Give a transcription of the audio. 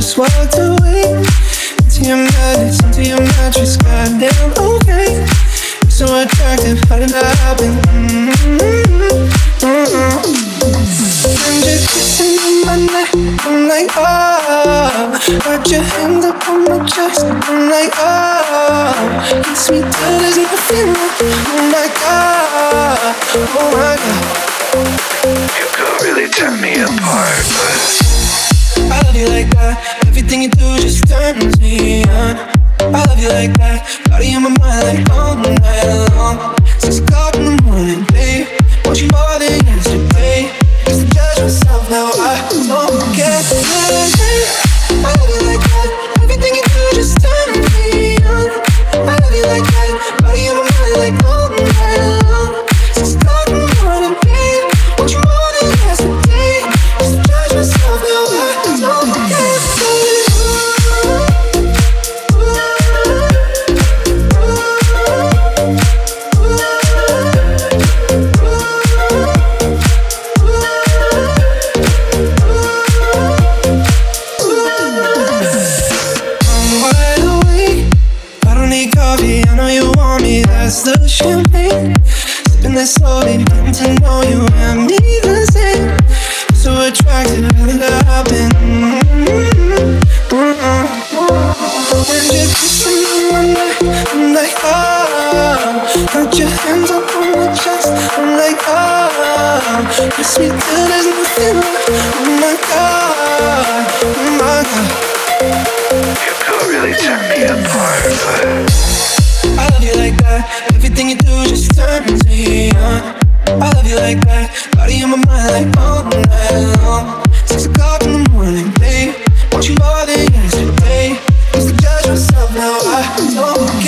Just walked away. Into your madness, into your mattress, goddamn okay. You're so attractive, how did that happen? Mm-hmm. Mm-hmm. And you're kissing on my neck, I'm like, oh. Got your hands up on my chest, I'm like, oh. Kiss me till there's nothing left, oh my god, oh my god. You could really tear me apart, but. You like that. Everything you do just turns me on. I love you like that. Body in my mind like all me. That's the champagne. Sipping this slowly, getting to know you and me the same. So that happen? Mm-hmm. Mm-hmm. And you're kissing on my neck. I'm like. Got your hands up on my chest. I'm like. Kiss me till there's nothing left. Oh my god. Oh my god. You could really tear me apart, but. I love you like that. Everything you do just turns me on. I love you like that. Body my mind like all night long. Six o'clock in the morning, babe. Want you more than yesterday. Now I don't